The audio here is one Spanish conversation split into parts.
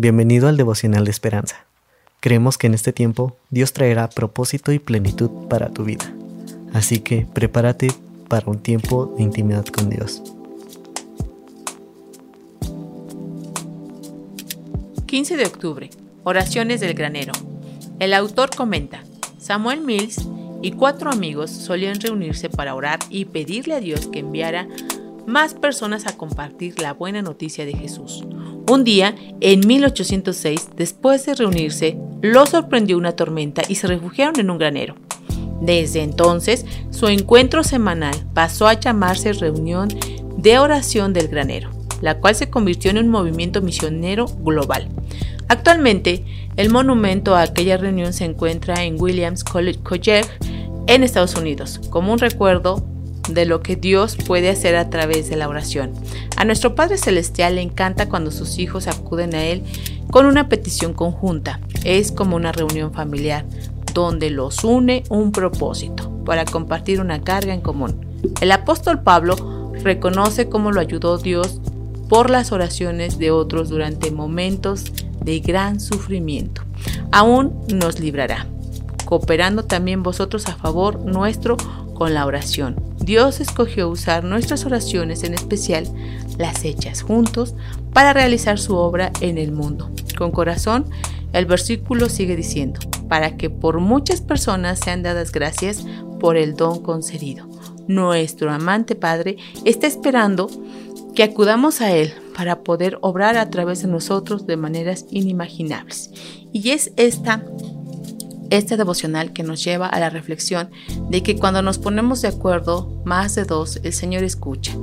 Bienvenido al devocional de esperanza. Creemos que en este tiempo Dios traerá propósito y plenitud para tu vida. Así que prepárate para un tiempo de intimidad con Dios. 15 de octubre. Oraciones del granero. El autor comenta, Samuel Mills y cuatro amigos solían reunirse para orar y pedirle a Dios que enviara más personas a compartir la buena noticia de Jesús. Un día, en 1806, después de reunirse, lo sorprendió una tormenta y se refugiaron en un granero. Desde entonces, su encuentro semanal pasó a llamarse Reunión de Oración del Granero, la cual se convirtió en un movimiento misionero global. Actualmente, el monumento a aquella reunión se encuentra en Williams College College en Estados Unidos, como un recuerdo de lo que Dios puede hacer a través de la oración. A nuestro Padre Celestial le encanta cuando sus hijos acuden a Él con una petición conjunta. Es como una reunión familiar, donde los une un propósito, para compartir una carga en común. El apóstol Pablo reconoce cómo lo ayudó Dios por las oraciones de otros durante momentos de gran sufrimiento. Aún nos librará, cooperando también vosotros a favor nuestro con la oración. Dios escogió usar nuestras oraciones, en especial las hechas juntos, para realizar su obra en el mundo. Con corazón, el versículo sigue diciendo, para que por muchas personas sean dadas gracias por el don concedido. Nuestro amante Padre está esperando que acudamos a Él para poder obrar a través de nosotros de maneras inimaginables. Y es esta este devocional que nos lleva a la reflexión de que cuando nos ponemos de acuerdo más de dos, el Señor escucha.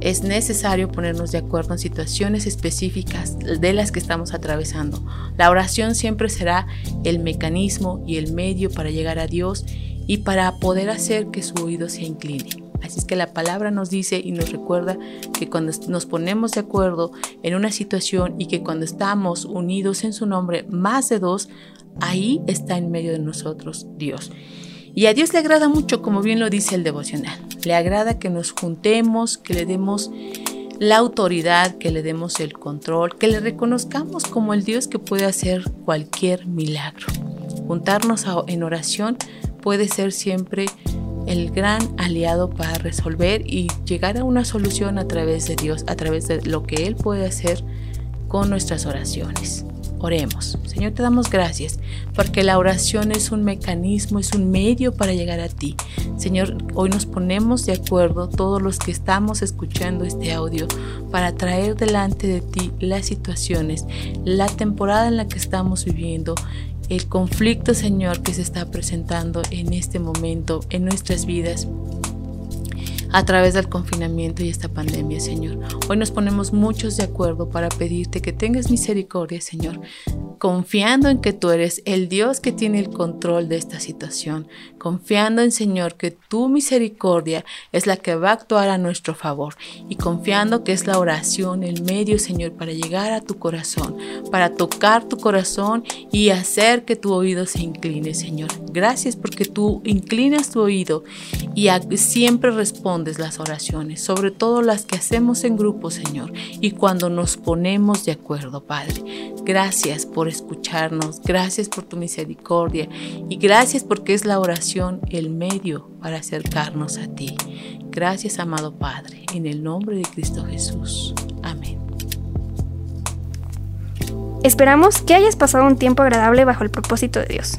Es necesario ponernos de acuerdo en situaciones específicas de las que estamos atravesando. La oración siempre será el mecanismo y el medio para llegar a Dios y para poder hacer que su oído se incline. Así es que la palabra nos dice y nos recuerda que cuando nos ponemos de acuerdo en una situación y que cuando estamos unidos en su nombre más de dos, Ahí está en medio de nosotros Dios. Y a Dios le agrada mucho, como bien lo dice el devocional. Le agrada que nos juntemos, que le demos la autoridad, que le demos el control, que le reconozcamos como el Dios que puede hacer cualquier milagro. Juntarnos en oración puede ser siempre el gran aliado para resolver y llegar a una solución a través de Dios, a través de lo que Él puede hacer con nuestras oraciones. Oremos. Señor, te damos gracias porque la oración es un mecanismo, es un medio para llegar a ti. Señor, hoy nos ponemos de acuerdo todos los que estamos escuchando este audio para traer delante de ti las situaciones, la temporada en la que estamos viviendo, el conflicto, Señor, que se está presentando en este momento en nuestras vidas a través del confinamiento y esta pandemia, Señor. Hoy nos ponemos muchos de acuerdo para pedirte que tengas misericordia, Señor, confiando en que tú eres el Dios que tiene el control de esta situación, confiando en Señor que tu misericordia es la que va a actuar a nuestro favor y confiando que es la oración el medio, Señor, para llegar a tu corazón, para tocar tu corazón y hacer que tu oído se incline, Señor. Gracias porque tú inclinas tu oído y siempre respondes las oraciones, sobre todo las que hacemos en grupo, Señor, y cuando nos ponemos de acuerdo, Padre. Gracias por escucharnos, gracias por tu misericordia y gracias porque es la oración el medio para acercarnos a ti. Gracias, amado Padre, en el nombre de Cristo Jesús. Amén. Esperamos que hayas pasado un tiempo agradable bajo el propósito de Dios.